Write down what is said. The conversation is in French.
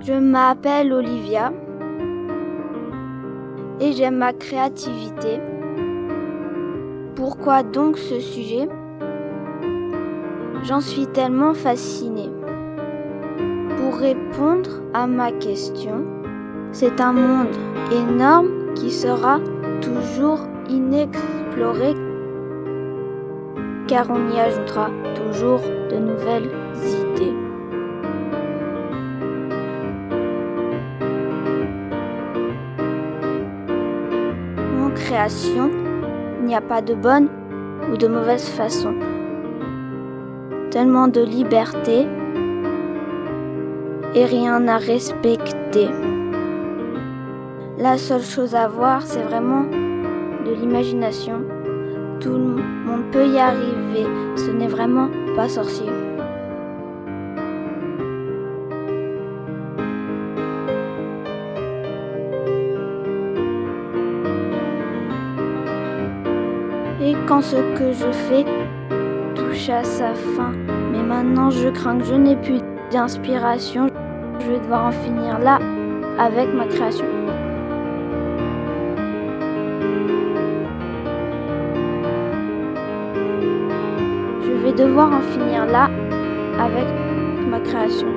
Je m'appelle Olivia et j'aime ma créativité. Pourquoi donc ce sujet? J'en suis tellement fascinée. Pour répondre à ma question, c'est un monde énorme qui sera toujours inexploré car on y ajoutera toujours de nouvelles idées. Il n'y a pas de bonne ou de mauvaise façon. Tellement de liberté et rien à respecter. La seule chose à voir, c'est vraiment de l'imagination. Tout le monde peut y arriver, ce n'est vraiment pas sorcier. Et quand ce que je fais touche à sa fin, mais maintenant je crains que je n'ai plus d'inspiration, je vais devoir en finir là avec ma création. Je vais devoir en finir là avec ma création.